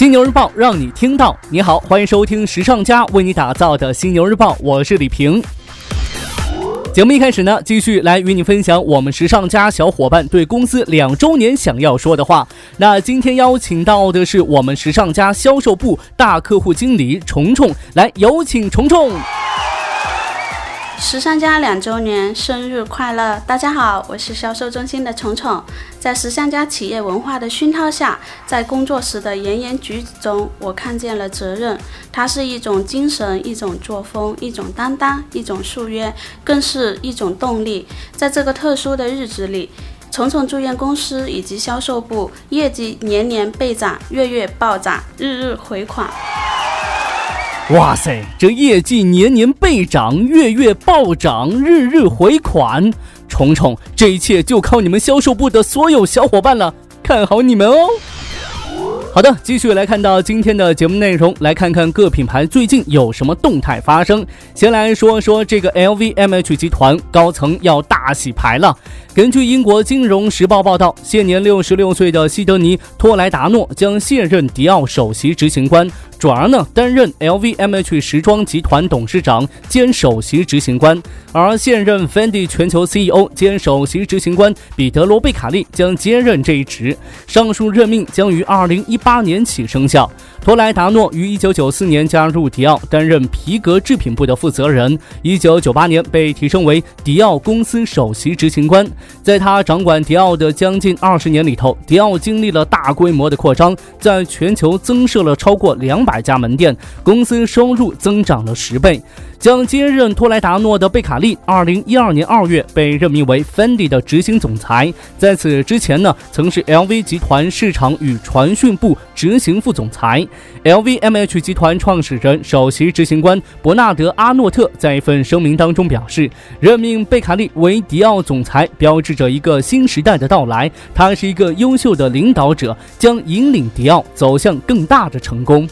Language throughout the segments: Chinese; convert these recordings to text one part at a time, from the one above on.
犀牛日报让你听到。你好，欢迎收听时尚家为你打造的犀牛日报，我是李平。节目一开始呢，继续来与你分享我们时尚家小伙伴对公司两周年想要说的话。那今天邀请到的是我们时尚家销售部大客户经理虫虫，来有请虫虫。时尚家两周年生日快乐！大家好，我是销售中心的虫虫。在时尚家企业文化的熏陶下，在工作时的言言举止中，我看见了责任。它是一种精神，一种作风，一种担当，一种夙愿，更是一种动力。在这个特殊的日子里，虫虫祝愿公司以及销售部业绩年年倍涨，月月暴涨，日日回款。哇塞，这业绩年年倍涨，月月暴涨，日日回款，虫虫，这一切就靠你们销售部的所有小伙伴了，看好你们哦！好的，继续来看到今天的节目内容，来看看各品牌最近有什么动态发生。先来说说这个 LVMH 集团高层要大洗牌了。根据英国金融时报报道，现年六十六岁的西德尼·托莱达诺将卸任迪奥首席执行官。转而呢，担任 LVMH 时装集团董事长兼首席执行官，而现任 Fendi 全球 CEO 兼首席执行官彼得罗贝卡利将接任这一职。上述任命将于二零一八年起生效。托莱达诺于1994年加入迪奥，担任皮革制品部的负责人。1998年被提升为迪奥公司首席执行官。在他掌管迪奥的将近二十年里头，迪奥经历了大规模的扩张，在全球增设了超过两百。百家门店，公司收入增长了十倍。将接任托莱达诺的贝卡利，二零一二年二月被任命为 Fendi 的执行总裁。在此之前呢，曾是 LV 集团市场与传讯部执行副总裁。LVMH 集团创始人、首席执行官伯纳德·阿诺特在一份声明当中表示，任命贝卡利为迪奥总裁，标志着一个新时代的到来。他是一个优秀的领导者，将引领迪奥走向更大的成功。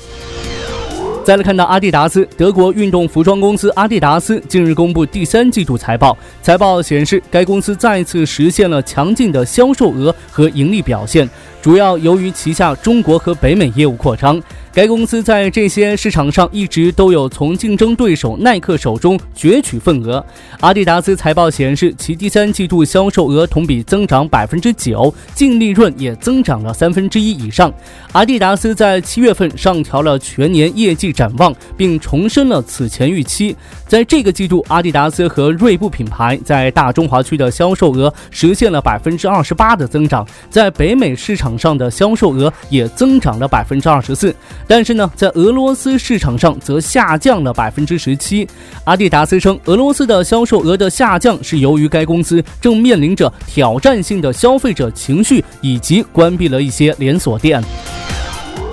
再来看到阿迪达斯，德国运动服装公司阿迪达斯近日公布第三季度财报。财报显示，该公司再次实现了强劲的销售额和盈利表现，主要由于旗下中国和北美业务扩张。该公司在这些市场上一直都有从竞争对手耐克手中攫取份额。阿迪达斯财报显示，其第三季度销售额同比增长百分之九，净利润也增长了三分之一以上。阿迪达斯在七月份上调了全年业绩展望，并重申了此前预期。在这个季度，阿迪达斯和锐步品牌在大中华区的销售额实现了百分之二十八的增长，在北美市场上的销售额也增长了百分之二十四。但是呢，在俄罗斯市场上则下降了百分之十七。阿迪达斯称，俄罗斯的销售额的下降是由于该公司正面临着挑战性的消费者情绪，以及关闭了一些连锁店。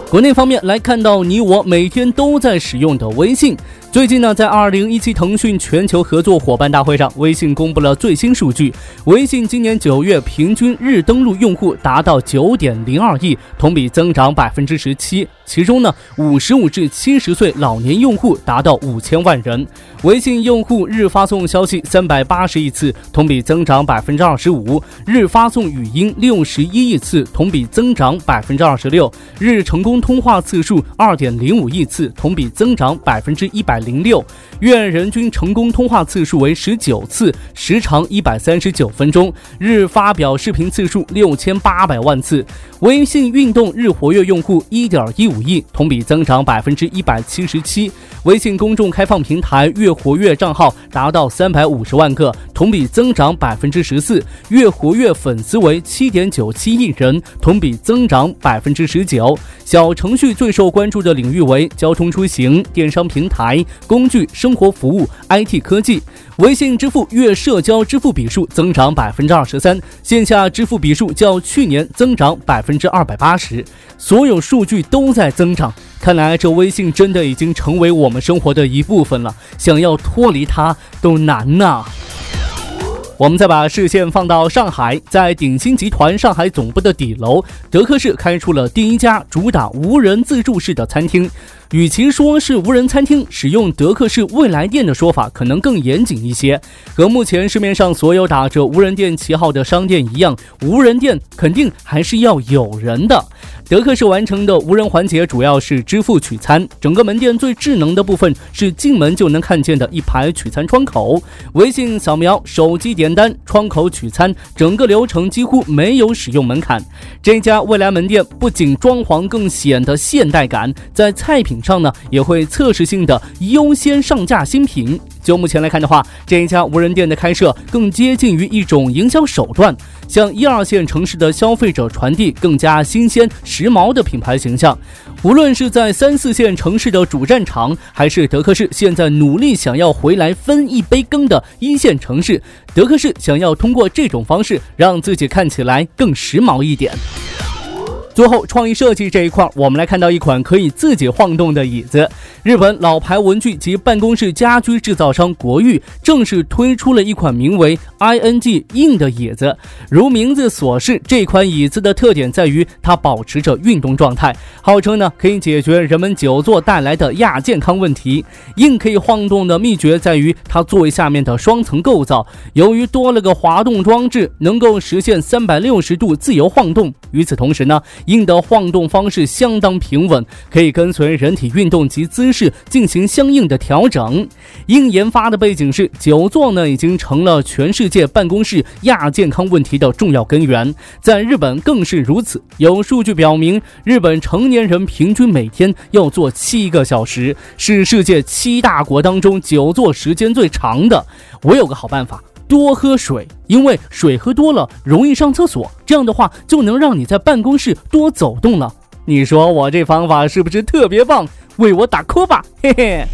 国内方面来看到，你我每天都在使用的微信。最近呢，在二零一七腾讯全球合作伙伴大会上，微信公布了最新数据。微信今年九月平均日登录用户达到九点零二亿，同比增长百分之十七。其中呢，五十五至七十岁老年用户达到五千万人。微信用户日发送消息三百八十亿次，同比增长百分之二十五；日发送语音六十一亿次，同比增长百分之二十六；日成功通话次数二点零五亿次，同比增长百分之一百。零六，月人均成功通话次数为十九次，时长一百三十九分钟，日发表视频次数六千八百万次。微信运动日活跃用户一点一五亿，同比增长百分之一百七十七。微信公众开放平台月活跃账号达到三百五十万个，同比增长百分之十四。月活跃粉丝为七点九七亿人，同比增长百分之十九。小程序最受关注的领域为交通出行、电商平台。工具、生活服务、IT 科技，微信支付月社交支付笔数增长百分之二十三，线下支付笔数较去年增长百分之二百八十，所有数据都在增长。看来这微信真的已经成为我们生活的一部分了，想要脱离它都难呐。我们再把视线放到上海，在鼎新集团上海总部的底楼，德克士开出了第一家主打无人自助式的餐厅。与其说是无人餐厅，使用德克士未来店的说法可能更严谨一些。和目前市面上所有打着无人店旗号的商店一样，无人店肯定还是要有人的。德克士完成的无人环节主要是支付取餐，整个门店最智能的部分是进门就能看见的一排取餐窗口，微信扫描、手机点单、窗口取餐，整个流程几乎没有使用门槛。这家未来门店不仅装潢更显得现代感，在菜品上呢也会测试性的优先上架新品。就目前来看的话，这一家无人店的开设更接近于一种营销手段，向一二线城市的消费者传递更加新鲜、时髦的品牌形象。无论是在三四线城市的主战场，还是德克士现在努力想要回来分一杯羹的一线城市，德克士想要通过这种方式让自己看起来更时髦一点。最后，创意设计这一块，我们来看到一款可以自己晃动的椅子。日本老牌文具及办公室家居制造商国誉正式推出了一款名为 ING 硬的椅子。如名字所示，这款椅子的特点在于它保持着运动状态，号称呢可以解决人们久坐带来的亚健康问题。硬可以晃动的秘诀在于它座位下面的双层构造，由于多了个滑动装置，能够实现三百六十度自由晃动。与此同时呢。硬的晃动方式相当平稳，可以跟随人体运动及姿势进行相应的调整。硬研发的背景是，久坐呢已经成了全世界办公室亚健康问题的重要根源，在日本更是如此。有数据表明，日本成年人平均每天要坐七个小时，是世界七大国当中久坐时间最长的。我有个好办法。多喝水，因为水喝多了容易上厕所。这样的话就能让你在办公室多走动了。你说我这方法是不是特别棒？为我打 call 吧，嘿嘿。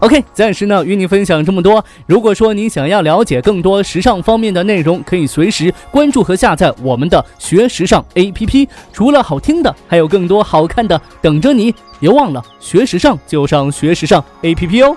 OK，暂时呢与你分享这么多。如果说你想要了解更多时尚方面的内容，可以随时关注和下载我们的学时尚 APP。除了好听的，还有更多好看的等着你。别忘了学时尚就上学时尚 APP 哦。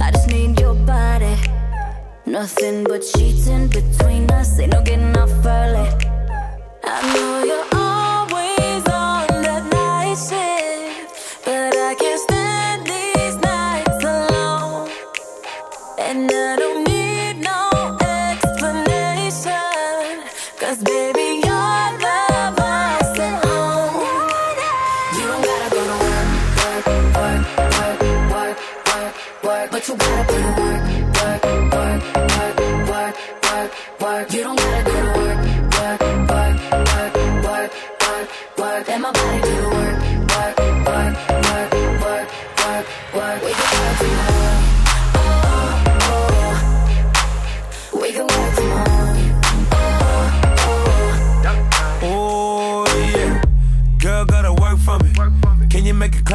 I just need your body. Nothing but sheets in between us, ain't no getting off early. I know you're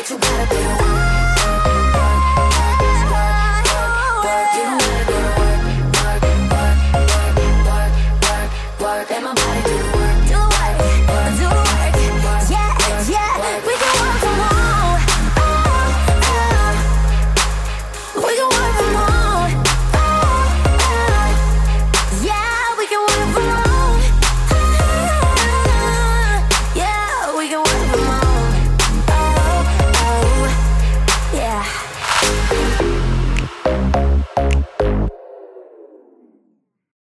but you gotta be.